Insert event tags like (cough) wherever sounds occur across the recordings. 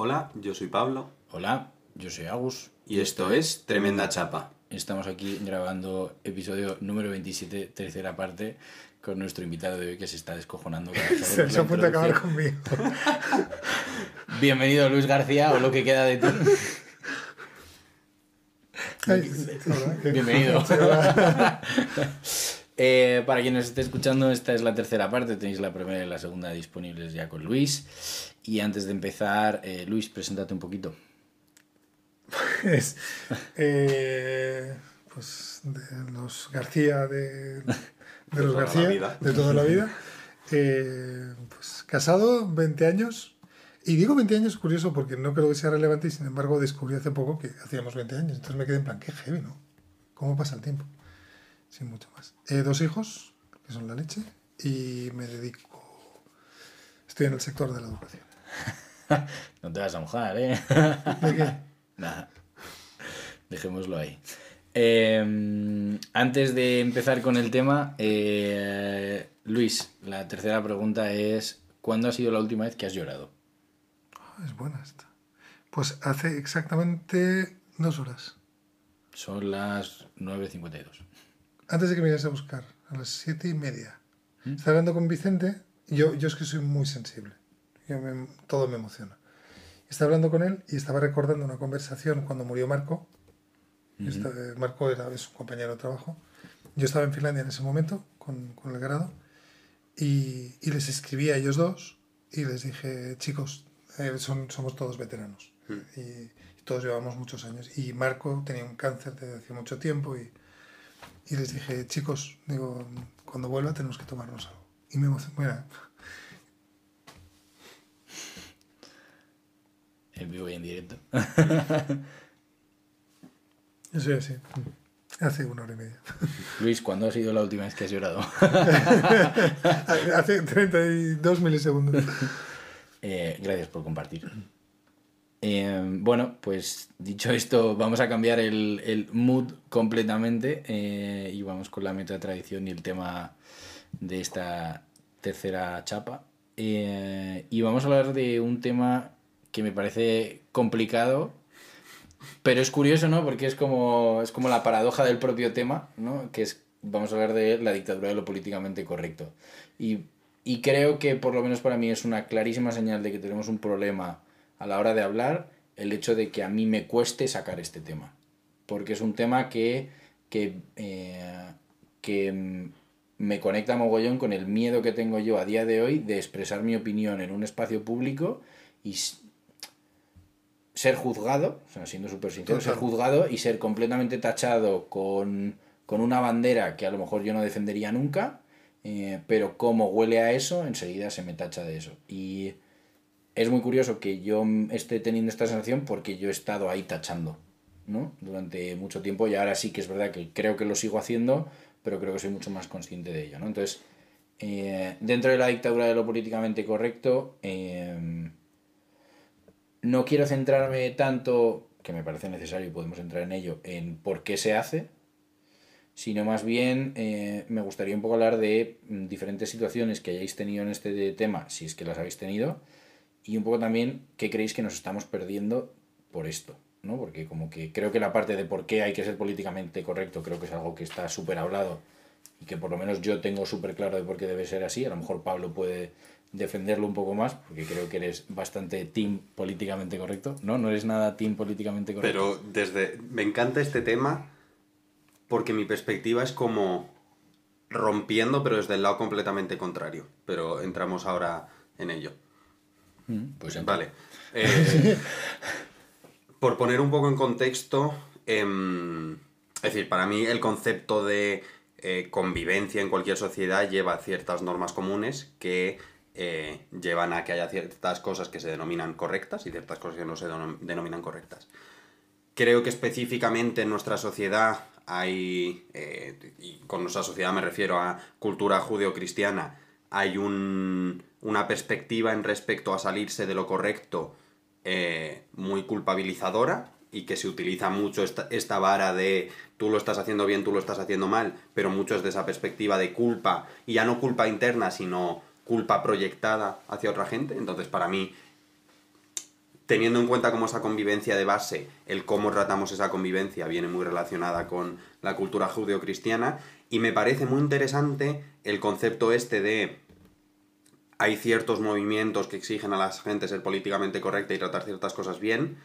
Hola, yo soy Pablo. Hola, yo soy Agus. Y esto es Tremenda Chapa. Estamos aquí grabando episodio número 27, tercera parte, con nuestro invitado de hoy que se está descojonando. (laughs) se se apunta a acabar conmigo. (laughs) Bienvenido Luis García, o lo que queda de ti. (laughs) Bienvenido. Eh, para quien nos esté escuchando, esta es la tercera parte. Tenéis la primera y la segunda disponibles ya con Luis. Y antes de empezar, eh, Luis, preséntate un poquito. Pues, eh, pues de los García, de, los García, de toda la vida. pues casado, 20 años. Y digo 20 años curioso porque no creo que sea relevante y sin embargo descubrí hace poco que hacíamos 20 años. Entonces me quedé en plan, qué heavy, ¿no? ¿Cómo pasa el tiempo? Sin mucho más. Eh, dos hijos, que son la leche, y me dedico. Estoy en el sector de la educación. (laughs) no te vas a mojar, ¿eh? ¿De qué? (laughs) Nada. Dejémoslo ahí. Em, antes de empezar con el tema, eh, Luis, la tercera pregunta es: ¿cuándo ha sido la última vez que has llorado? Ah, es buena esta. Pues hace exactamente dos horas. Son las 9.52 antes de que me vayas a buscar, a las siete y media. ¿Mm? Estaba hablando con Vicente, yo, yo es que soy muy sensible, yo todo me emociona. Estaba hablando con él y estaba recordando una conversación cuando murió Marco. Marco era su compañero de trabajo. Yo estaba en Finlandia en ese momento con, con el grado y, y, les escribí a ellos dos y les dije, chicos, eh, son, somos todos veteranos mm. y, y, todos llevamos muchos años. Y Marco tenía un cáncer desde hace mucho tiempo y, y les dije, chicos, digo, cuando vuelva tenemos que tomarnos algo. Y me emocioné. Bueno, en vivo y en directo. Yo soy así. Hace una hora y media. (laughs) Luis, ¿cuándo ha sido la última vez que has llorado? (laughs) Hace 32 milisegundos. Eh, gracias por compartir. Em, bueno, pues dicho esto, vamos a cambiar el, el mood completamente eh, y vamos con la meta tradición y el tema de esta tercera chapa. Eh, y vamos a hablar de un tema que me parece complicado, pero es curioso, ¿no? Porque es como, es como la paradoja del propio tema, ¿no? Que es, vamos a hablar de la dictadura de lo políticamente correcto. Y, y creo que por lo menos para mí es una clarísima señal de que tenemos un problema a la hora de hablar el hecho de que a mí me cueste sacar este tema. Porque es un tema que, que, eh, que me conecta mogollón con el miedo que tengo yo a día de hoy de expresar mi opinión en un espacio público y ser juzgado, o sea, siendo súper sincero, ser juzgado y ser completamente tachado con, con, una bandera que a lo mejor yo no defendería nunca, eh, pero como huele a eso, enseguida se me tacha de eso. Y es muy curioso que yo esté teniendo esta sensación porque yo he estado ahí tachando, ¿no? Durante mucho tiempo y ahora sí que es verdad que creo que lo sigo haciendo, pero creo que soy mucho más consciente de ello, ¿no? Entonces, eh, dentro de la dictadura de lo políticamente correcto, em, no quiero centrarme tanto, que me parece necesario y podemos entrar en ello, en por qué se hace, sino más bien eh, me gustaría un poco hablar de mm, diferentes situaciones que hayáis tenido en este tema, si es que las habéis tenido, y un poco también qué creéis que nos estamos perdiendo por esto, ¿no? Porque como que creo que la parte de por qué hay que ser políticamente correcto creo que es algo que está súper hablado y que por lo menos yo tengo súper claro de por qué debe ser así. A lo mejor Pablo puede defenderlo un poco más, porque creo que eres bastante team políticamente correcto. No, no eres nada team políticamente correcto. Pero desde... Me encanta este tema porque mi perspectiva es como rompiendo, pero desde el lado completamente contrario. Pero entramos ahora en ello. Pues vale. Eh, por poner un poco en contexto, em, es decir, para mí el concepto de eh, convivencia en cualquier sociedad lleva ciertas normas comunes que eh, llevan a que haya ciertas cosas que se denominan correctas y ciertas cosas que no se denominan correctas. Creo que específicamente en nuestra sociedad hay, y con nuestra sociedad me refiero a cultura judeocristiana, hay un, una perspectiva en respecto a salirse de lo correcto eh, muy culpabilizadora y que se utiliza mucho esta, esta, vara de tú lo estás haciendo bien, tú lo estás haciendo mal, pero mucho es de esa perspectiva de culpa, y ya no culpa interna, sino culpa proyectada hacia otra gente. Entonces, para mí, teniendo en cuenta cómo esa convivencia de base, el cómo tratamos esa convivencia, viene muy relacionada con la cultura judeocristiana, y me parece muy interesante el concepto este de hay ciertos movimientos que exigen a la gente ser políticamente correcta y tratar ciertas cosas bien,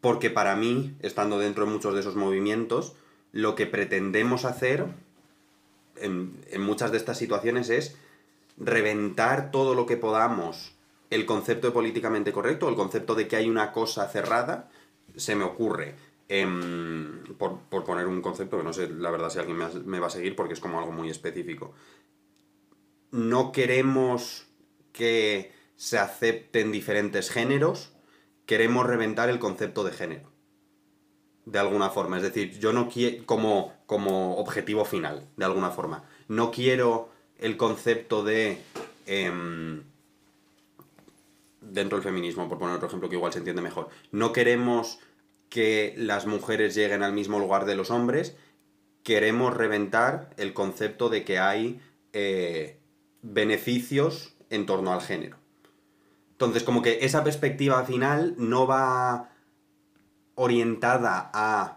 porque para mí, estando dentro de muchos de esos movimientos, lo que pretendemos hacer en, en muchas de estas situaciones es reventar todo lo que podamos el concepto de políticamente correcto, el concepto de que hay una cosa cerrada, se me ocurre. em, por, por poner un concepto que no sé, la verdad, si alguien me, me va a seguir porque es como algo muy específico. No queremos que se acepten diferentes géneros, queremos reventar el concepto de género. De alguna forma. Es decir, yo no quiero. Como, como objetivo final, de alguna forma. No quiero el concepto de. em, dentro del feminismo, por poner otro ejemplo que igual se entiende mejor. No queremos que las mujeres lleguen al mismo lugar de los hombres, queremos reventar el concepto de que hay eh, beneficios en torno al género. Entonces, como que esa perspectiva final no va orientada a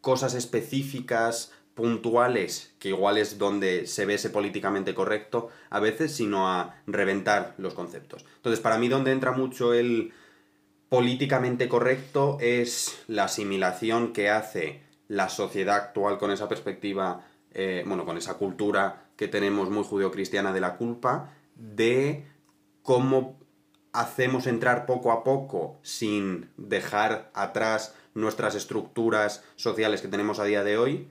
cosas específicas, puntuales, que igual es donde se ve ese políticamente correcto a veces, sino a reventar los conceptos. Entonces, para mí donde entra mucho el políticamente correcto es la asimilación que hace la sociedad actual con esa perspectiva, eh, bueno, con esa cultura que tenemos muy judeocristiana de la culpa, de cómo hacemos entrar poco a poco, sin dejar atrás nuestras estructuras sociales que tenemos a día de hoy,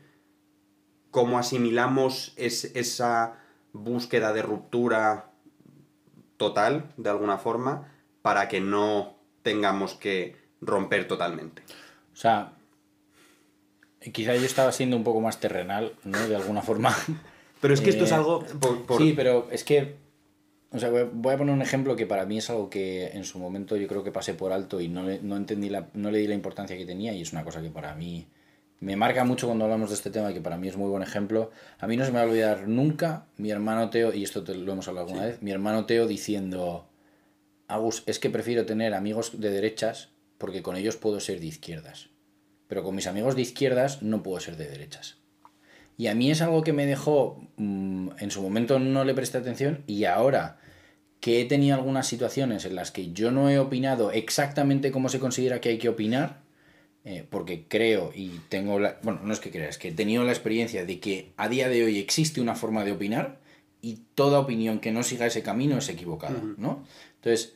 cómo asimilamos es- esa búsqueda de ruptura total, de alguna forma, para que no tengamos que romper totalmente. O sea, quizá yo estaba siendo un poco más terrenal, ¿no? De alguna forma. Pero es que esto es Eh, algo... por- por- Sí, pero es que. O sea, voy a- poner un ejemplo que para mí es algo que en su momento yo creo que pasé por alto y no le, no entendí la, no le di la importancia que tenía y es una cosa que para mí me marca mucho cuando hablamos de este tema y que para mí es muy buen ejemplo. A mí no se me va a olvidar nunca mi hermano Teo, y esto te lo hemos hablado alguna vez, mi hermano Teo diciendo, Agus, es que prefiero tener amigos de derechas porque con ellos puedo ser de izquierdas. Pero con mis amigos de izquierdas no puedo ser de derechas. Y a mí es algo que me dejó, mm, en su momento no le presté atención y ahora que he tenido algunas situaciones en las que yo no he opinado exactamente como se considera que hay que opinar, eh, porque creo y tengo la... Bueno, no es que crea, es que he tenido la experiencia de que a día de hoy existe una forma de opinar y toda opinión que no siga ese camino es equivocada, ¿no? Entonces,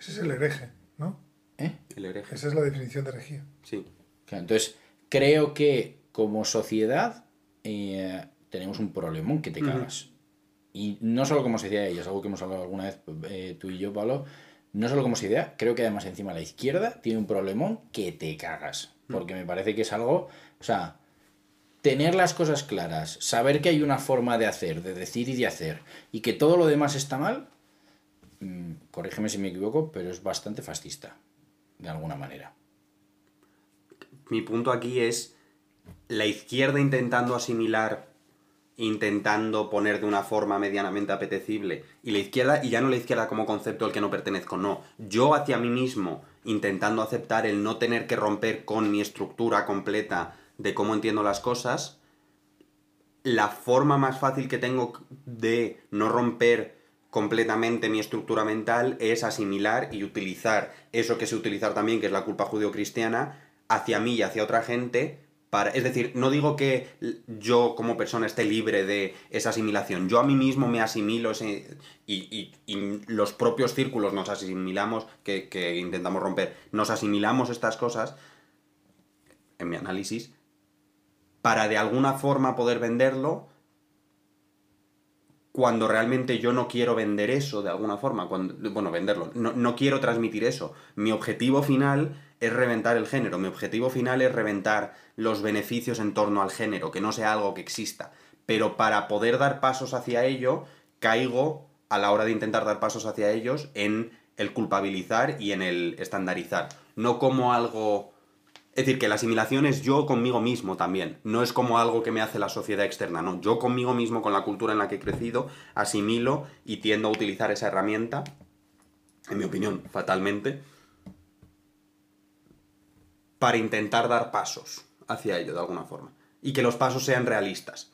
Ese es el hereje, ¿no? ¿eh? El hereje. Esa es la definición de herejía. Sí. Claro, entonces, creo que como sociedad eh, tenemos un problemón que te cagas. Y no solo como sociedad, y es algo que hemos hablado alguna vez eh, tú y yo, Pablo, no solo como sociedad, creo que además encima la izquierda tiene un problemón que te cagas. Porque me parece que es algo, o sea, tener las cosas claras, saber que hay una forma de hacer, de decir y de hacer, y que todo lo demás está mal, mm, corrígeme si me equivoco, pero es bastante fascista, de alguna manera. Mi punto aquí es la izquierda intentando asimilar, intentando poner de una forma medianamente apetecible, y la izquierda, y ya no la izquierda como concepto al que no pertenezco, no. Yo hacia mí mismo, intentando aceptar el no tener que romper con mi estructura completa de cómo entiendo las cosas, la forma más fácil que tengo de no romper completamente mi estructura mental es asimilar y utilizar eso que sé utilizar también, que es la culpa judeocristiana, hacia mí y hacia otra gente. Para, es decir, no digo que yo como persona esté libre de esa asimilación. Yo a mí mismo me asimilo ese- y, y- y los propios círculos nos asimilamos, que, que intentamos romper, nos asimilamos estas cosas, en mi análisis, para de alguna forma poder venderlo cuando realmente yo no quiero vender eso de alguna forma, cuando, bueno, venderlo, no, no quiero transmitir eso. Mi objetivo final es reventar el género, mi objetivo final es reventar los beneficios en torno al género, que no sea algo que exista. Pero para poder dar pasos hacia ello, caigo a la hora de intentar dar pasos hacia ellos en el culpabilizar y en el estandarizar. No como algo es decir, que la asimilación es yo conmigo mismo también. No es como algo que me hace la sociedad externa, no. Yo conmigo mismo, con la cultura en la que he crecido, asimilo y tiendo a utilizar esa herramienta, en mi opinión, fatalmente, para intentar dar pasos hacia ello de alguna forma. Y que los pasos sean realistas.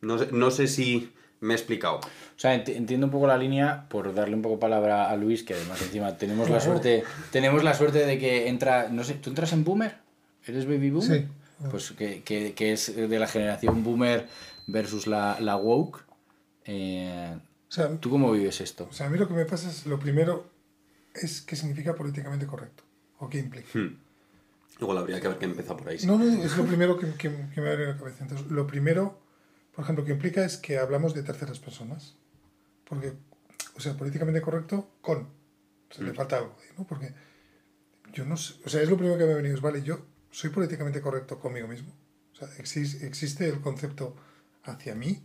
No sé, no sé si me he explicado. O sea, ent- entiendo un poco la línea, por darle un poco palabra a Luis, que además encima tenemos la suerte, tenemos la suerte de que entra, no sé, ¿tú entras en Boomer? ¿Eres Baby Boomer? Sí. Pues que, que, que es de la generación Boomer versus la, la Woke. Eh, O sea, ¿Tú cómo vives esto? o sea, a mí lo que me pasa es, lo primero es qué significa políticamente correcto o qué implica. Hmm. Igual habría que ver que empieza por ahí. sí. No, no, es lo primero que, que, que me abre la cabeza. Entonces, lo primero, por ejemplo, que implica es que hablamos de terceras personas. Porque, o sea, políticamente correcto con. O sea, le falta algo ahí, ¿no? Porque yo no sé. O sea, es lo primero que me ha venido. es, Vale, yo soy políticamente correcto conmigo mismo. O sea, exis- existe el concepto hacia mí.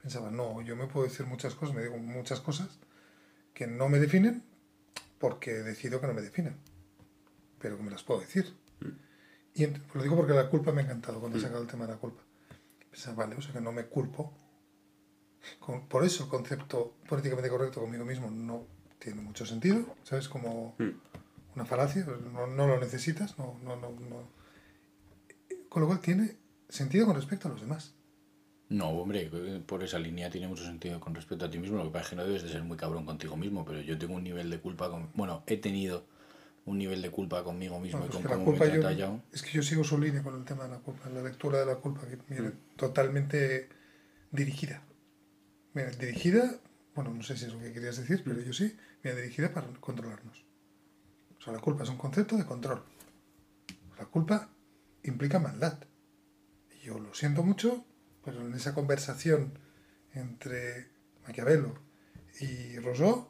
Pensaba, no, yo me puedo decir muchas cosas, me digo muchas cosas que no me definen porque decido que no me definen. Pero que me las puedo decir. Y ent- lo digo porque la culpa me ha encantado cuando he sacado el tema de la culpa. Pensaba, vale, o sea que no me culpo. Con- por eso el concepto políticamente correcto conmigo mismo no tiene mucho sentido. ¿Sabes? Como Mm. una falacia, pues no, no lo necesitas. No, no, no, no. Con lo cual tiene sentido con respecto a los demás. No, hombre, por esa línea tiene mucho sentido con respecto a ti mismo. Lo que pasa es que no debes de ser muy cabrón contigo mismo, pero yo tengo un nivel de culpa con... Bueno, he tenido un nivel de culpa conmigo mismo No, y pues con cómo me he tratado. es que yo sigo su línea con el tema de la culpa, la lectura de la culpa, que viene Mm. totalmente dirigida. Mira, dirigida, bueno, no sé si es lo que querías decir, pero Mm. yo sí, viene dirigida para controlarnos. O sea, la culpa es un concepto de control. La culpa implica maldad. Y yo lo siento mucho, pero en esa conversación entre Maquiavelo y Rousseau,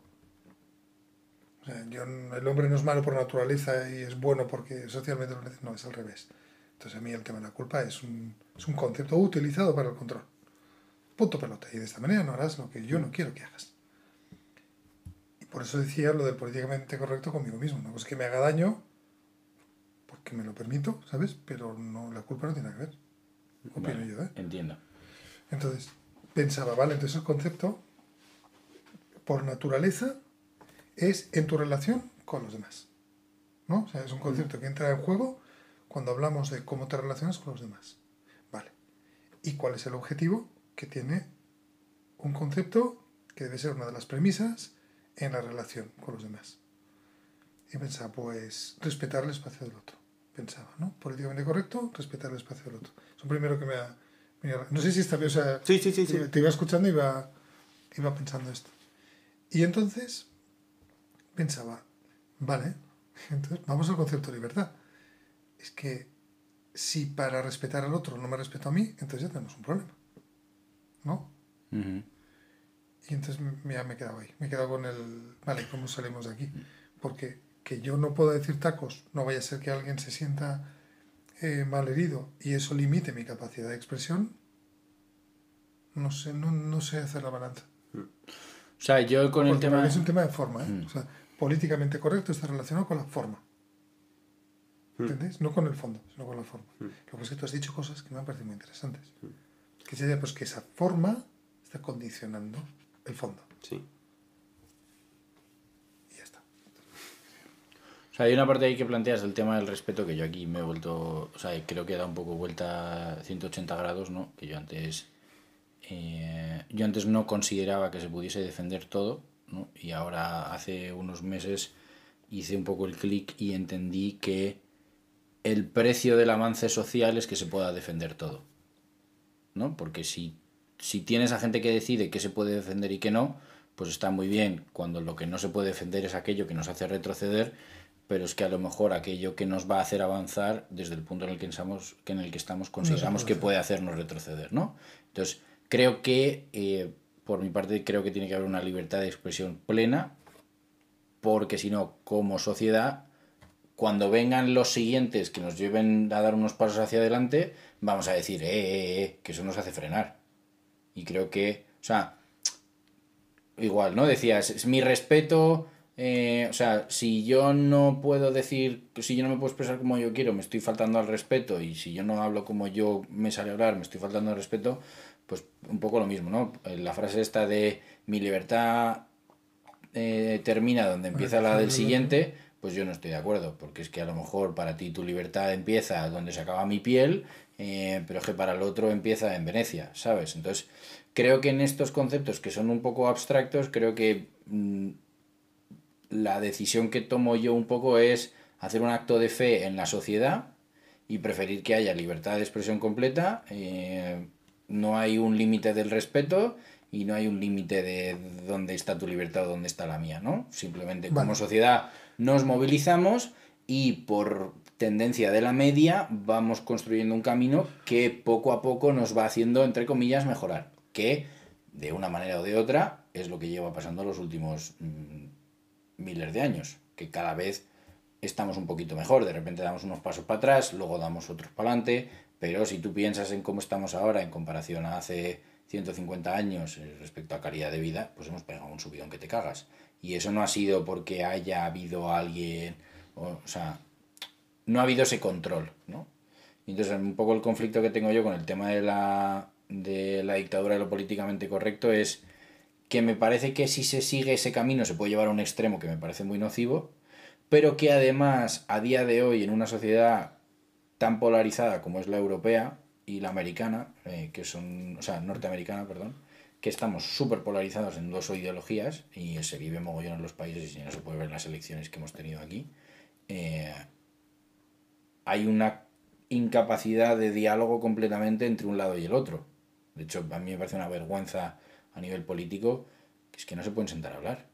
o sea, yo, el hombre no es malo por naturaleza y es bueno porque socialmente lo necesita. No, es al revés. Entonces a mí el tema de la culpa es un, es un concepto utilizado para el control. Punto pelota. Y de esta manera no harás lo que yo no quiero que hagas. Y por eso decía lo del políticamente correcto conmigo mismo. No es que me haga daño porque me lo permito, ¿sabes? Pero no, la culpa no tiene nada que ver. Opino Vale, yo, ¿eh? Entiendo. Entonces, pensaba, vale, entonces el concepto, por naturaleza, es en tu relación con los demás. ¿No? O sea, es un concepto que entra en juego cuando hablamos de cómo te relacionas con los demás. Vale. ¿Y cuál es el objetivo? Que tiene un concepto que debe ser una de las premisas en la relación con los demás. Y pensaba, pues, respetar el espacio del otro. Pensaba, ¿no? Políticamente correcto, respetar el espacio del otro. Es lo primero que me ha... No sé si está bien, o sea, Sí, sí, sí, sí. te iba escuchando y iba, iba pensando esto. Y entonces pensaba, vale, (laughs) entonces vamos al concepto de libertad. Es que si para respetar al otro no me respeto a mí, entonces ya tenemos un problema. ¿No? Y entonces ya me he quedado ahí. Me he quedado con el, vale, ¿cómo salimos de aquí? Porque que yo no puedo decir tacos, no vaya a ser que alguien se sienta eh, mal herido y eso limite mi capacidad de expresión. No sé, no, no sé hacer la balanza. O sea, yo con el tema... es un tema de forma, ¿eh? Mm. O sea, políticamente correcto está relacionado con la forma. ¿Entendés? No con el fondo, sino con la forma. Lo que pasa es que tú has dicho cosas que me han parecido muy interesantes. Que sería pues que esa forma está condicionando el fondo. Sí. Y ya está. O sea, hay una parte ahí que planteas el tema del respeto que yo aquí me he vuelto, o sea, creo que da un poco vuelta 180 grados, ¿no? Que yo antes, eh, yo antes no consideraba que se pudiese defender todo, ¿no? Y ahora hace unos meses hice un poco el clic y entendí que el precio del avance social es que se pueda defender todo, ¿no? Porque si, si tienes a gente que decide qué se puede defender y qué no, pues está muy bien cuando lo que no se puede defender es aquello que nos hace retroceder, pero es que a lo mejor aquello que nos va a hacer avanzar desde el punto en el que estamos, que en el que estamos consideramos que puede hacernos retroceder, ¿no? Entonces, creo que, eh, por mi parte, creo que tiene que haber una libertad de expresión plena, porque si no, como sociedad, cuando vengan los siguientes que nos lleven a dar unos pasos hacia adelante, vamos a decir, eh, eh, eh, que eso nos hace frenar. Y creo que, o sea, igual, ¿no? Decías, es mi respeto, eh, o sea, si yo no puedo decir, si yo no me puedo expresar como yo quiero, me estoy faltando al respeto, y si yo no hablo como yo me sale hablar, me estoy faltando al respeto, pues un poco lo mismo, ¿no? Eh, La frase esta de mi libertad eh, termina donde empieza la del siguiente, pues yo no estoy de acuerdo, porque es que a lo mejor para ti tu libertad empieza donde se acaba mi piel, eh, pero es que para el otro empieza en Venecia, ¿sabes? Entonces, creo que en estos conceptos que son un poco abstractos, creo que mm, la decisión que tomo yo un poco es hacer un acto de fe en la sociedad y preferir que haya libertad de expresión completa. No hay un límite del respeto y no hay un límite de dónde está tu libertad o dónde está la mía, ¿no? Simplemente como sociedad nos movilizamos y por tendencia de la media vamos construyendo un camino que poco a poco nos va haciendo, entre comillas, mejorar. Que de una manera o de otra es lo que lleva pasando los últimos mm, miles de años, que cada vez estamos un poquito mejor, de repente damos unos pasos para atrás, luego damos otros para adelante, pero si tú piensas en cómo estamos ahora en comparación a hace 150 años eh, respecto a calidad de vida, pues hemos pegado un subidón que te cagas. Y eso no ha sido porque haya habido alguien, o, sea, no ha habido ese control, ¿no? entonces un poco el conflicto que tengo yo con el tema de la, de la dictadura de lo políticamente correcto es que me parece que si se sigue ese camino se puede llevar a un extremo que me parece muy nocivo, pero que además a día de hoy en una sociedad tan polarizada como es la europea y la americana, eh, que son, o sea, norteamericana, perdón, que estamos súper polarizados en dos ideologías y se vive mogollón en los países y no se puede ver en las elecciones que hemos tenido aquí, eh, hay una incapacidad de diálogo completamente entre un lado y el otro. De hecho, a mí me parece una vergüenza a nivel político que es que no se pueden sentar a hablar.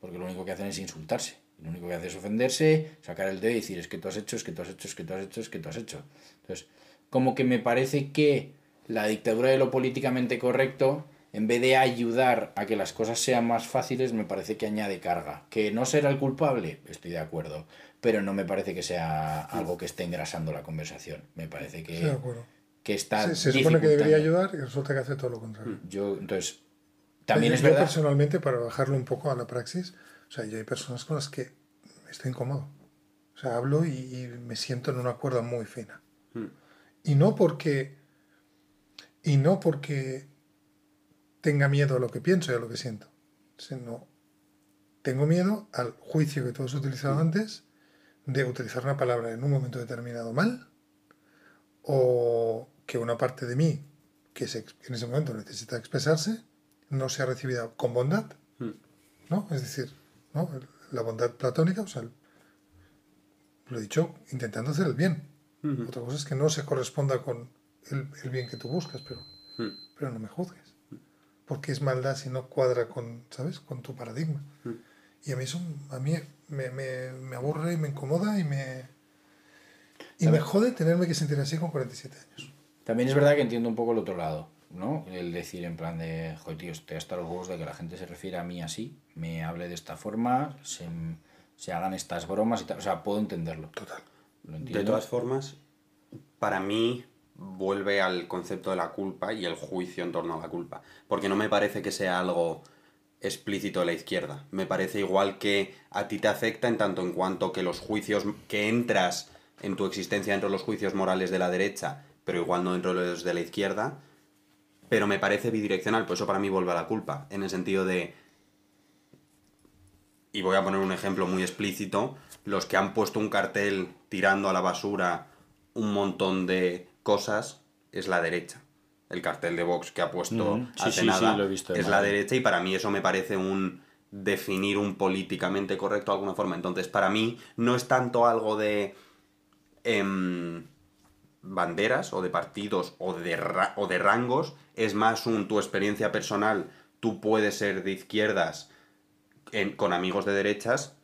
Porque lo único que hacen es insultarse. Lo único que hacen es ofenderse, sacar el dedo y decir es que tú has hecho, es que tú has hecho, es que tú has hecho, es que tú has hecho. Entonces, como que me parece que la dictadura de lo políticamente correcto, en vez de ayudar a que las cosas sean más fáciles, me parece que añade carga. Que no será el culpable, estoy de acuerdo, pero no me parece que sea algo que esté engrasando la conversación. Me parece que, que está... se supone que debería ayudar y resulta que hace todo lo contrario. Yo, entonces, también es verdad... personalmente, para bajarlo un poco a la praxis, o sea, yo hay personas con las que estoy incómodo. O sea, hablo y, me siento en una cuerda muy fina. Hmm. Y no porque. Y no porque tenga miedo a lo que pienso y a lo que siento. Sino tengo miedo al juicio que todos utilizado hmm. antes de utilizar una palabra en un momento determinado mal o que una parte de mí que en ese momento necesita expresarse no sea recibida con bondad. Hmm. ¿no? Es decir, ¿no? La bondad platónica, o sea, lo he dicho, intentando hacer el bien. Otra cosa es que no se corresponda con el, bien que tú buscas, pero, pero no me juzgues. Porque es maldad si no cuadra con, ¿sabes? Con tu paradigma. Y a mí eso a mí me, me, me aburre y me incomoda y me, y me jode tenerme que sentir así con 47 años. También es verdad que entiendo un poco el otro lado. ¿No? El decir en plan de, joder, tío, estoy hasta los huevos de que la gente se refiere a mí así, me hable de esta forma, se, se hagan estas bromas y tal. O sea, puedo entenderlo. Total. de todas formas, para mí vuelve al concepto de la culpa y el juicio en torno a la culpa. Porque no me parece que sea algo explícito de la izquierda. Me parece igual que a ti te afecta en tanto en cuanto que los juicios que entras en tu existencia dentro de los juicios morales de la derecha, pero igual no dentro de los de la izquierda, pero me parece bidireccional, por eso para mí vuelve a la culpa, en el sentido de... Y voy a poner un ejemplo muy explícito, los que han puesto un cartel tirando a la basura un montón de cosas es la derecha. El cartel de Vox que ha puesto mm, hace nada es la derecha y para mí eso me parece un definir un políticamente correcto de alguna forma. Entonces, para mí no es tanto algo de... Em, banderas o de partidos o de, o de rangos, es más un tu experiencia personal, tú puedes ser de izquierdas con amigos de derechas,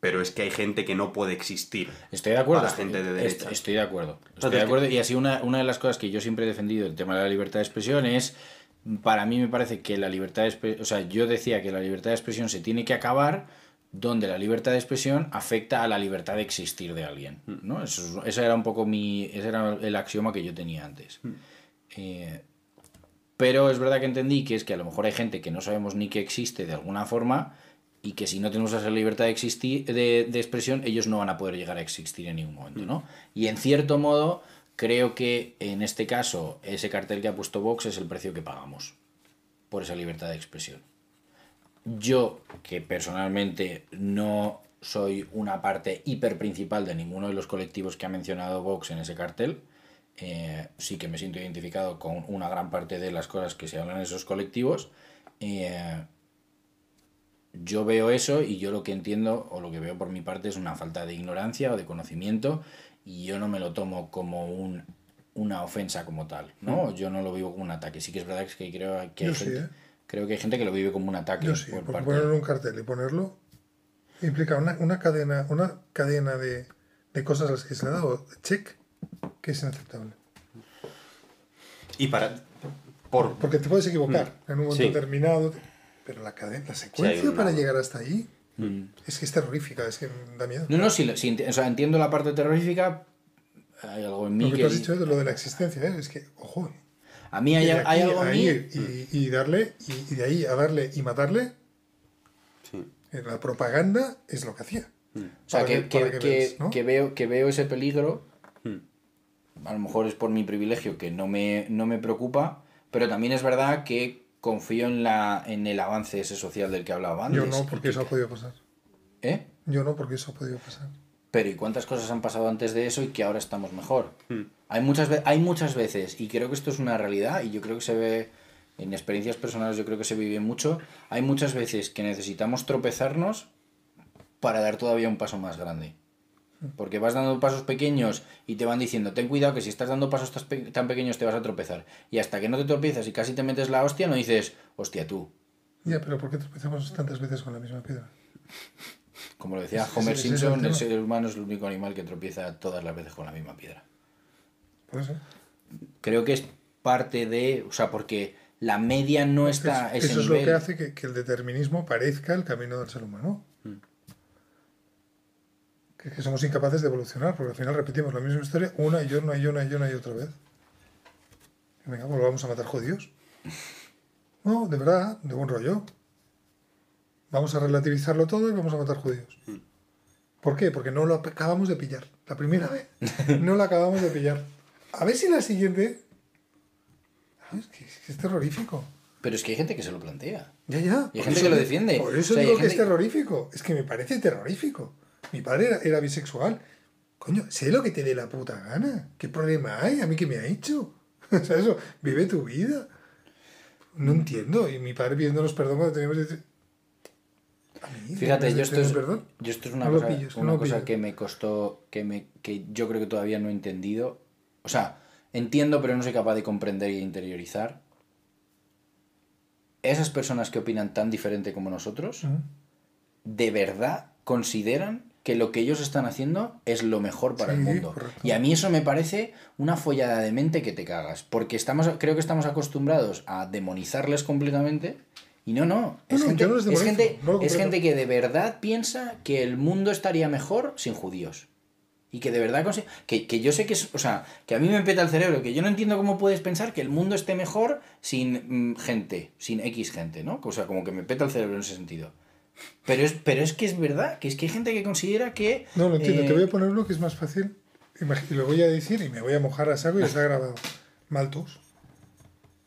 pero es que hay gente que no puede existir. Estoy de acuerdo. gente de derechas. Estoy de acuerdo. Estoy de acuerdo. Y así una, una de las cosas que yo siempre he defendido el tema de la libertad de expresión es, para mí me parece que la libertad de expresión, o sea, yo decía que la libertad de expresión se tiene que acabar donde la libertad de expresión afecta a la libertad de existir de alguien. Mm. ¿no? Eso, ese era un poco mi. Ese era el axioma que yo tenía antes. Mm. Eh, pero es verdad que entendí que es que a lo mejor hay gente que no sabemos ni que existe de alguna forma y que si no tenemos esa libertad de, existir, de, de expresión, ellos no van a poder llegar a existir en ningún momento. ¿no? Mm. Y en cierto modo, creo que en este caso, ese cartel que ha puesto Vox es el precio que pagamos por esa libertad de expresión. Yo, que personalmente no soy una parte hiper principal de ninguno de los colectivos que ha mencionado Vox en ese cartel. Eh, sí que me siento identificado con una gran parte de las cosas que se hablan en esos colectivos. Eh, yo veo eso y yo lo que entiendo o lo que veo por mi parte es una falta de ignorancia o de conocimiento y yo no me lo tomo como un, una ofensa como tal, ¿no? Mm. Yo no lo vivo como un ataque. Sí que es verdad que creo que hay sí, gente, ¿eh? Creo que hay gente que lo vive como un ataque Yo sí, por porque parte ponerlo en un cartel y ponerlo implica una, una cadena, una cadena de, de cosas a las que se le ha dado check que es inaceptable. Y para. Por, Porque te puedes equivocar en un momento Sí. determinado, pero la cadena, la secuencia para llegar hasta ahí Mm. es que es terrorífica, es que da miedo. No, no, sí, sí, o sea, entiendo la parte terrorífica. Hay algo en mí Lo que que. tú has dicho de lo de la existencia, ¿eh? es que, ojo, A mí hay, algo en a mí. y, y darle, y, y de ahí a darle y matarle, sí. la propaganda es lo que hacía. O sea, que, que- que, para que que- veas, ¿no? que veo, que veo ese peligro. Hmm. A lo mejor es por mi privilegio que no me, no me preocupa, pero también es verdad que confío en, la, en el avance ese social del que hablaba antes. Yo no, porque que- eso ha podido pasar. ¿Eh? Yo no, porque eso ha podido pasar. Pero ¿y cuántas cosas han pasado antes de eso y que ahora estamos mejor? Hmm. Hay, muchas hay muchas veces, y creo que esto es una realidad, y yo creo que se ve en experiencias personales, yo creo que se vive mucho, hay muchas veces que necesitamos tropezarnos para dar todavía un paso más grande. Porque vas dando pasos pequeños y te van diciendo, ten cuidado que si estás dando pasos tan pequeños te vas a tropezar. Y hasta que no te tropiezas y casi te metes la hostia, no dices, hostia tú. Ya, pero ¿por qué tropezamos tantas veces con la misma piedra? Como lo decía Homer el Simpson, el ser humano es el único animal que tropieza todas las veces con la misma piedra. Por eso. creo que es parte de, o sea, porque la media no está Es- ese eso es lo que hace que, que el determinismo parezca el camino del ser humano. Mm. Que, que somos incapaces de evolucionar, porque al final repetimos la misma historia una y una y una y una y otra vez. Y venga, pues vamos a matar judíos. (laughs) No, de verdad, de buen rollo. Vamos a relativizarlo todo y vamos a matar judíos. ¿Por qué? Porque no lo acabamos de pillar. La primera vez no lo acabamos de pillar. A ver si la siguiente... ¿Sabes? Que, que es terrorífico. Pero es que hay gente que se lo plantea. Ya, ya. Y hay gente que lo defiende. Por eso O sea, digo que es terrorífico. Es que me parece terrorífico. Mi padre era, era bisexual. Coño, sé lo que te dé la puta gana. ¿Qué problema hay? ¿A mí qué me ha hecho? (laughs) o sea, eso, vive tu vida. No entiendo. Y mi padre pidiéndonos perdón cuando teníamos... mí, Fíjate, ¿me yo esto, es, yo esto es una No cosa, pillo, es que una no lo cosa pillo. que me costó, que, me, que yo creo que todavía no he entendido. O sea, entiendo, pero no soy capaz de comprender y interiorizar. Esas personas que opinan tan diferente como nosotros. ¿de verdad consideran que lo que ellos están haciendo es lo mejor para el mundo? correcto. Y a mí eso me parece una follada de mente que te cagas, porque estamos, creo que estamos acostumbrados a demonizarles completamente. Y no, no, es, No, gente, no es, gente, no es gente que de verdad piensa que el mundo estaría mejor sin judíos. Y que de verdad que, que yo sé que es, o sea, que a mí me peta el cerebro, que yo no entiendo cómo puedes pensar que el mundo esté mejor sin mm, gente, sin X gente, ¿no? O sea, como que me peta el cerebro en ese sentido. Pero es, pero es que es verdad, que es que hay gente que considera que... No, lo entiendo. eh, Te voy a poner uno que es más fácil. Y lo voy a decir y me voy a mojar a saco y está grabado. Malthus.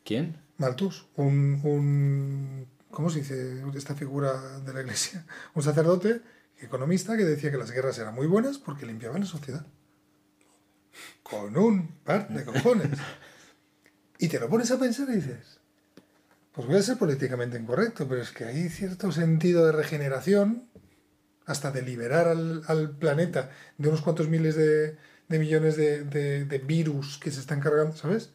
¿Quién? Malthus, un, un ¿cómo se dice esta figura de la iglesia? (laughs) Un sacerdote economista que decía que las guerras eran muy buenas porque limpiaban la sociedad. Con un par de cojones. Y te lo pones a pensar y dices, pues voy a ser políticamente incorrecto, pero es que hay cierto sentido de regeneración, hasta de liberar al, al planeta de unos cuantos miles de, de millones de, de- de virus que se están cargando, ¿sabes?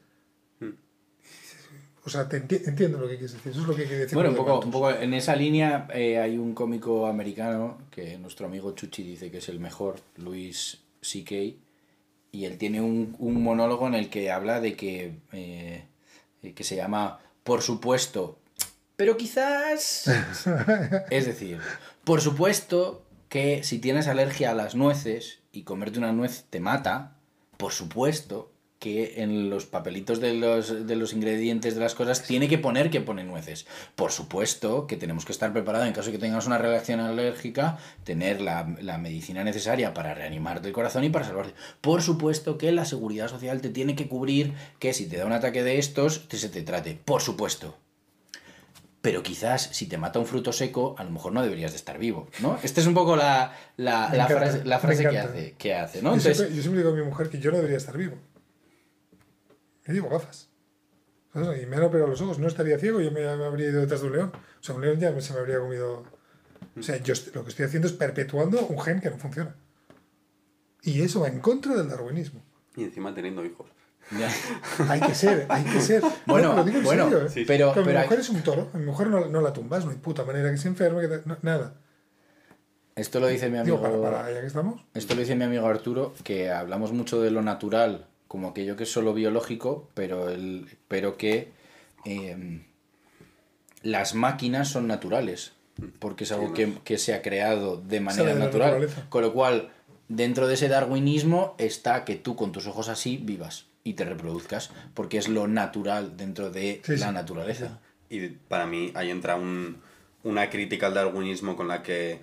O sea, te enti- entiendo lo que quieres decir. Eso es lo que decir. Bueno, un poco, un poco en esa línea eh, hay un cómico americano que nuestro amigo Chuchi dice que es el mejor, Luis C.K. Y él tiene un, un monólogo en el que habla de que, eh, que se llama Por supuesto, pero quizás... (laughs) es decir, por supuesto que si tienes alergia a las nueces y comerte una nuez te mata, por supuesto que en los papelitos de los, de los ingredientes de las cosas tiene que poner que pone nueces. Por supuesto que tenemos que estar preparados en caso de que tengas una reacción alérgica, tener la, la medicina necesaria para reanimarte el corazón y para salvarte. Por supuesto que la seguridad social te tiene que cubrir que si te da un ataque de estos, te, se te trate. Por supuesto. pero quizás si te mata un fruto seco, a lo mejor no deberías de estar vivo, ¿no? Esta es un poco la, la, Me la encanta, frase, la frase que hace, que hace, ¿no? yo, Entonces, siempre, yo siempre digo a mi mujer que yo no debería estar vivo. Yo llevo gafas. ¿Sabes? Y me han operado los ojos. No estaría ciego, yo me, habría ido detrás de un león. O sea, un león ya se me habría comido. O sea, yo lo que estoy haciendo es perpetuando un gen que no funciona. Y eso va en contra del darwinismo. Y encima teniendo hijos. ya. (laughs) Hay que ser, hay que ser. (laughs) Bueno, No, lo digo en bueno, serio, ¿eh? sí. pero, Pero mi pero mujer es un toro. A mi mujer no, no la tumbas, no hay puta manera que se enferme, que te- no- nada. esto lo dice mi amigo. Digo, para, para, ya que estamos. Esto lo dice mi amigo Arturo, que hablamos mucho de lo natural como aquello que es solo biológico, pero, el, pero que eh, las máquinas son naturales, porque es algo que, que se ha creado de manera de natural. Con lo cual, dentro de ese darwinismo está que tú con tus ojos así vivas y te reproduzcas, porque es lo natural dentro de Sí, la sí. naturaleza. Y para mí ahí entra un- una crítica al darwinismo con la que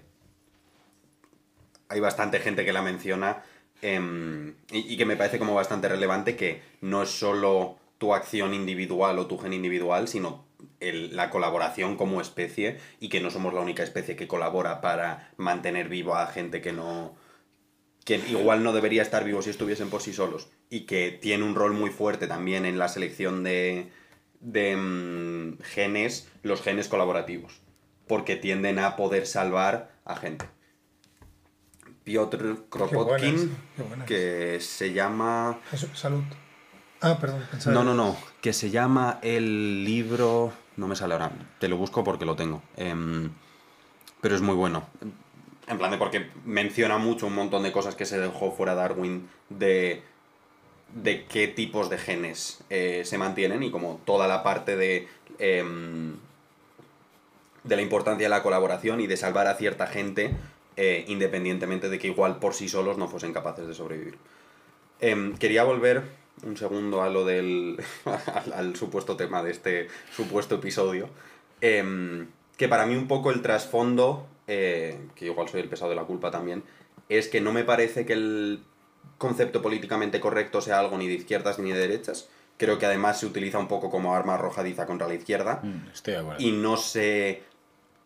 hay bastante gente que la menciona em, y, que me parece como bastante relevante que no es solo tu acción individual o tu gen individual, sino la colaboración como especie y que no somos la única especie que colabora para mantener vivo a gente que no que igual no debería estar vivo si estuviesen por sí solos y que tiene un rol muy fuerte también en la selección de, de mm, genes, los genes colaborativos, porque tienden a poder salvar a gente. Piotr Kropotkin, qué que se llama... Salud. Ah, perdón. pensaba- No, no, no, que se llama el libro... No me sale ahora, te lo busco porque lo tengo. Em, pero es muy bueno. En plan de porque menciona mucho un montón de cosas que se dejó fuera Darwin de, de qué tipos de genes eh, se mantienen y como toda la parte de, em, de la importancia de la colaboración y de salvar a cierta gente eh, independientemente de que igual por sí solos no fuesen capaces de sobrevivir. Em, quería volver un segundo a lo del. (laughs) al, al supuesto tema de este supuesto episodio. Em, que para mí un poco el trasfondo, eh, que igual soy el pesado de la culpa también, es que no me parece que el concepto políticamente correcto sea algo ni de izquierdas ni de derechas. Creo que además se utiliza un poco como arma arrojadiza contra la izquierda Mm, estoy de acuerdo. y no se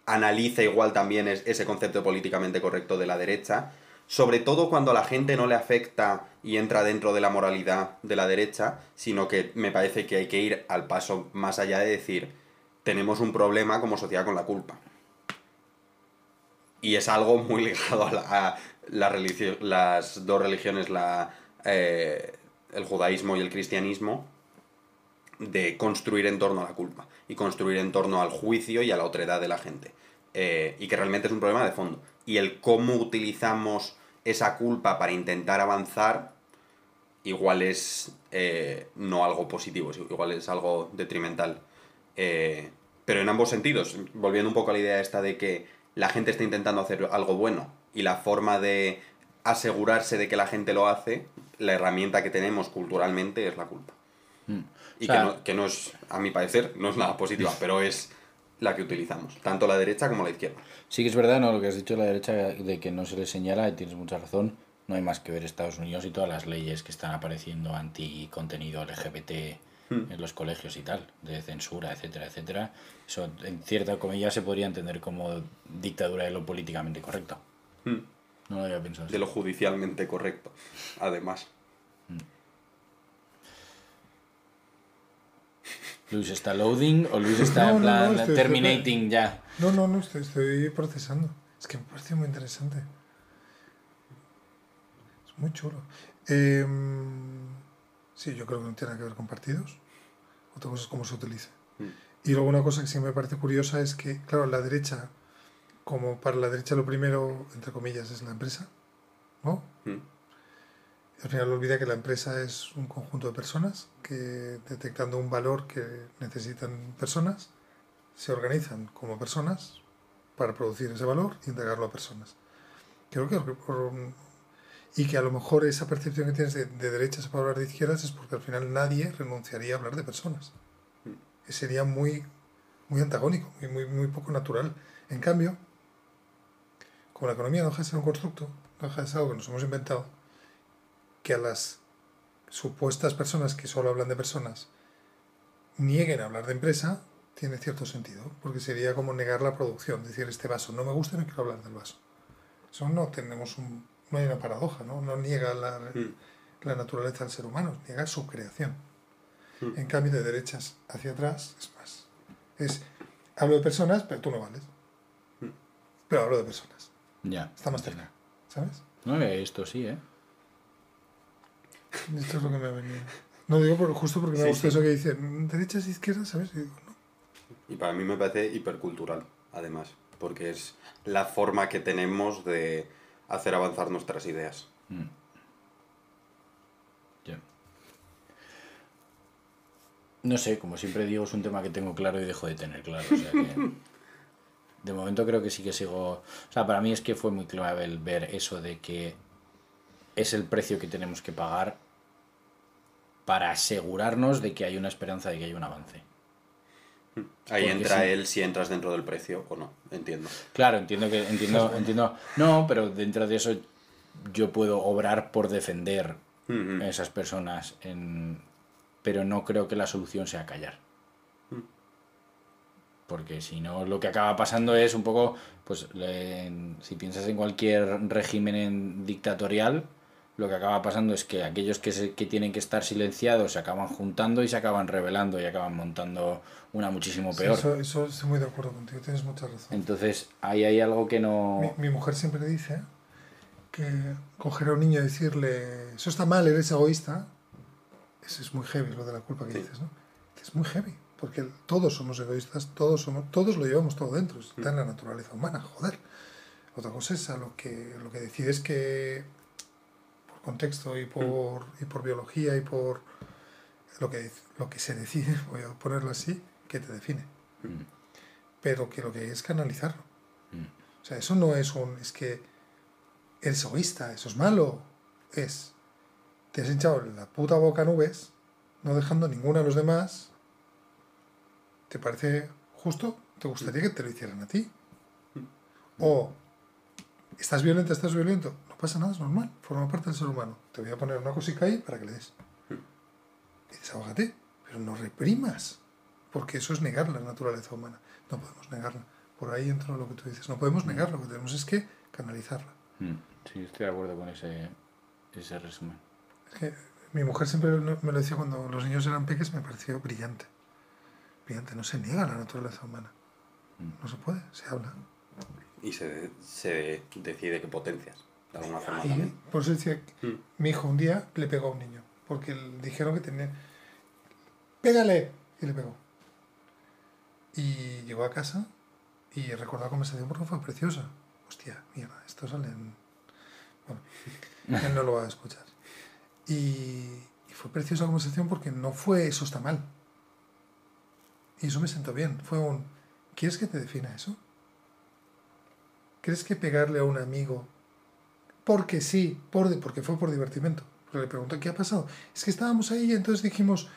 analiza igual también es- ese concepto políticamente correcto de la derecha, sobre todo cuando a la gente no le afecta y entra dentro de la moralidad de la derecha, sino que me parece que hay que ir al paso más allá de decir, tenemos un problema como sociedad con la culpa. Y es algo muy ligado a, religio- las dos religiones, la, eh, el judaísmo y el cristianismo, de construir en torno a la culpa y construir en torno al juicio y a la otredad de la gente. Eh, y que realmente es un problema de fondo. Y el cómo utilizamos esa culpa para intentar avanzar, igual es eh, no algo positivo, igual es algo detrimental. Eh, pero en ambos sentidos, volviendo un poco a la idea esta de que la gente está intentando hacer algo bueno y la forma de asegurarse de que la gente lo hace, la herramienta que tenemos culturalmente es la culpa. Mm. Y que, no, que no es, a mi parecer, no es nada positiva, pero es la que utilizamos, tanto la derecha como la izquierda. Sí que es verdad, ¿no? Lo que has dicho la derecha, de que no se le señala, y tienes mucha razón. No hay más que ver Estados Unidos y todas las leyes que están apareciendo anti contenido LGBT Hmm. en los colegios y tal, de censura, etcétera, etcétera. Eso, en cierta comilla, se podría entender como dictadura de lo políticamente correcto. Hmm. No lo había pensado. De lo judicialmente correcto, además. Luis está loading o Luis está No, en no, plan no, estoy- estoy- terminating ya. No, no, no, estoy, estoy procesando. Es que me parece muy interesante. Es muy chulo. Em, sí, yo creo que no tiene nada que ver con partidos. Otra cosa es cómo se utiliza. Mm. Y luego una cosa que sí me parece curiosa es que, claro, la derecha, como para la derecha lo primero, entre comillas, es la empresa, ¿no? Hmm. Al final olvida que la empresa es un conjunto de personas que detectando un valor que necesitan personas, se organizan como personas para producir ese valor y entregarlo a personas. Creo que y que a lo mejor esa percepción que tienes de, de derechas para hablar de izquierdas es porque al final nadie renunciaría a hablar de personas. Que sería muy, muy antagónico, muy, muy, muy poco natural. En cambio, como la economía no deja de ser un constructo, no deja de ser algo que nos hemos inventado, que a las supuestas personas que solo hablan de personas nieguen a hablar de empresa, tiene cierto sentido, porque sería como negar la producción, decir este vaso no me gusta, no quiero hablar del vaso. Eso no tenemos un, no hay una paradoja, ¿no? No niega la, Mm. la naturaleza del ser humano, niega su creación. Mm. En cambio, de derechas hacia atrás es más. Es, hablo de personas, pero tú no vales. Mm. Pero hablo de personas. Ya. Está más cerca, ¿sabes? No, esto sí, ¿eh? (laughs) Esto es lo que me ha venido. No digo por, justo porque me Sí, gusta sí. eso que dice, "Mm, derechas, izquierdas, ¿sabes? Y digo, no. Y para mí me parece hipercultural, además, porque es la forma que tenemos de hacer avanzar nuestras ideas. Mm. Ya. No sé, como siempre digo, es un tema que tengo claro y dejo de tener claro. O sea que, (laughs) de momento creo que sí que sigo. O sea, para mí es que fue muy clave el ver eso de que es el precio que tenemos que pagar para asegurarnos de que hay una esperanza de que hay un avance. Ahí Porque entra sí. él si entras dentro del precio o no, entiendo. Claro, entiendo que entiendo (laughs) entiendo. No, pero dentro de eso yo puedo obrar por defender a esas personas, en... pero no creo que la solución sea callar. Porque si no, lo que acaba pasando es un poco, pues le- si piensas en cualquier régimen en- dictatorial, lo que acaba pasando es que aquellos que, se- que tienen que estar silenciados se acaban juntando y se acaban rebelando y acaban montando una muchísimo Sí, peor. eso, eso estoy muy de acuerdo contigo, tienes mucha razón. Entonces, ahí hay algo que no... Mi, mi mujer siempre dice que coger a un niño y decirle, eso está mal, eres egoísta, eso es muy heavy, lo de la culpa que Sí. dices, ¿no? Es muy heavy, porque todos somos egoístas, todos, somos, todos lo llevamos todo dentro, está en la naturaleza humana, joder. Otra cosa es a lo que, lo que decides que, contexto y por, y por biología y por lo que, lo que se decide, (laughs) voy a ponerlo así, que te define. Mm, Pero que lo que hay es canalizarlo. mm, O sea, eso no es un. Es que eres egoísta, eso es malo. Es. Te has hinchado la puta boca a nubes, no dejando ninguna a los demás. ¿Te parece justo? ¿Te gustaría que te lo hicieran a ti? O. ¿Estás violento, estás violento? No pasa nada, es normal, forma parte del ser humano. Te voy a poner una cosita ahí para que le des. Y desahógate, pero no reprimas, porque eso es negar la naturaleza humana. No podemos negarla. Por ahí entra lo que tú dices. No podemos negarla, lo que tenemos es que canalizarla. mm. Sí, estoy de acuerdo con ese, ese resumen. Es que mi mujer siempre me lo decía cuando los niños eran pequeños, me pareció brillante. Brillante, no se niega la naturaleza humana. No se puede, se habla. Y se, se decide qué potencias, de alguna forma Y también. por eso decía, Mm. mi hijo un día le pegó a un niño, porque le dijeron que tenía... ¡Pégale! Y le pegó. Y llegó a casa y recordó la conversación porque fue preciosa. Hostia, mierda, esto sale en... Bueno, él no lo va a escuchar. Y, y fue preciosa la conversación porque no fue eso está mal. Y eso me sentó bien. Fue un... ¿Quieres que te defina eso? ¿Crees que pegarle a un amigo porque sí, por, porque fue por divertimento? Pero le preguntó, ¿qué ha pasado? Es que estábamos ahí y entonces dijimos,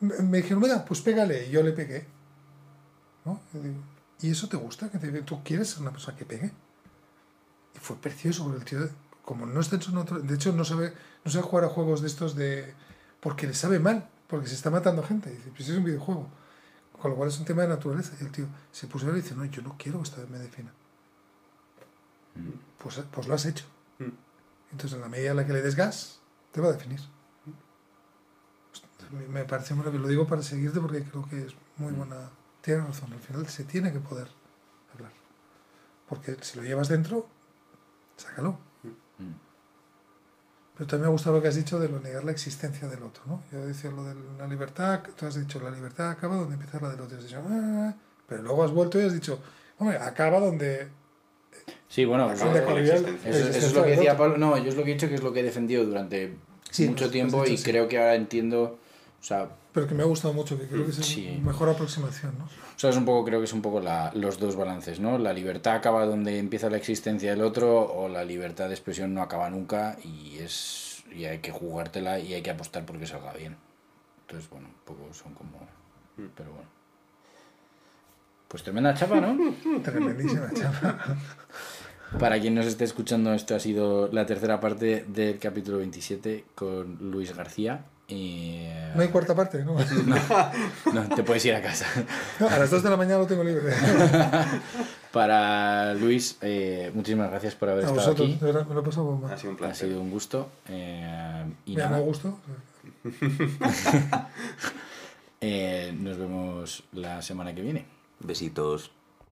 me me dijeron, mira, pues pégale. Y yo le pegué. ¿No? Y, digo, ¿y eso te gusta? ¿Que te- ¿Tú quieres ser una persona que pegue? Y fue precioso porque el tío, como no está en su natu- de hecho no sabe, no sabe jugar a juegos de estos de... porque le sabe mal, porque se está matando gente. Y dice, pues es un videojuego. Con lo cual es un tema de naturaleza. Y el tío se puso a ver y dice, no, yo no quiero que esto me defina. Pues, pues lo has hecho. Mm. Entonces, en la medida en la que le des gas, te va a definir. Pues, me- parece maravilloso. Lo digo para seguirte porque creo que es muy buena. Tienes razón, al final se tiene que poder hablar. Porque si lo llevas dentro, sácalo. Mm. Pero también me ha gustado lo que has dicho de lo negar la existencia del otro, ¿no? Yo decía lo de la libertad, tú has dicho la libertad acaba donde empieza la del otro. Has dicho, "Ah", pero luego has vuelto y has dicho, hombre, acaba donde... Sí, bueno. Eso, la eso es lo que decía. Pablo. No, yo es lo que he dicho que es lo que he defendido durante Sí, mucho has tiempo dicho, y sí. creo que ahora entiendo. O sea, Pero que me ha gustado mucho, que creo que es Sí. una mejor aproximación, ¿no? o sea, es un poco, creo que es un poco la- los dos balances, ¿no? La libertad acaba donde empieza la existencia del otro o la libertad de expresión no acaba nunca y es y hay que jugártela y hay que apostar porque salga bien. Entonces, bueno, un poco son como... Pero bueno. Pues tremenda chapa, ¿no? (laughs) Tremendísima chapa. Para quien nos esté escuchando, esto ha sido la tercera parte del capítulo 27 con Luis García. Y... No hay cuarta parte, (laughs) ¿no? No, te puedes ir a casa. No, a las 2 de la mañana lo tengo libre. (laughs) Para Luis, eh, muchísimas gracias por haber A estado vosotros, aquí. de verdad, me lo he pasado bomba. Ha sido un Ha placer. sido un gusto. eh, y Me nada, da gusto. (laughs) eh, nos vemos la semana que viene. Besitos.